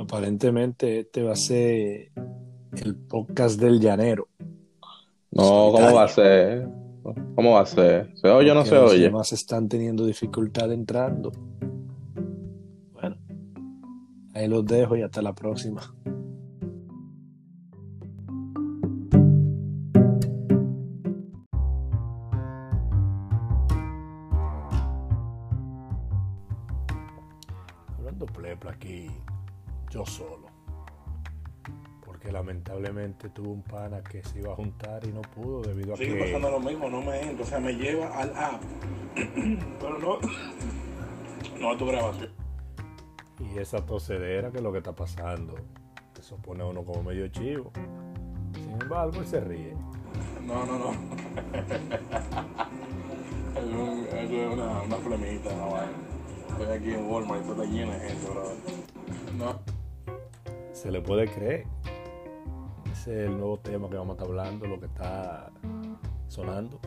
Aparentemente este va a ser el podcast del llanero. No, ¿cómo va a ser? ¿Cómo va a ser? ¿Se oye o no se Los oye? demás están teniendo dificultad entrando. Bueno, ahí los dejo y hasta la próxima. Hablando plepla aquí, yo solo. Porque lamentablemente tuve un pana que se iba a juntar y no pudo debido a Sigue que... pasando lo mismo, no me entra, o sea, me lleva al app, pero no, no a tu grabación. Y esa tosedera que es lo que está pasando. Eso pone a uno como medio chivo. Sin embargo, él se ríe. No, no, no. Eso es un- es una, una flemita, no. Estoy aquí en Walmart y está lleno de gente, brother. No, Se le puede creer. Ese es el nuevo tema que vamos a estar hablando, lo que está sonando.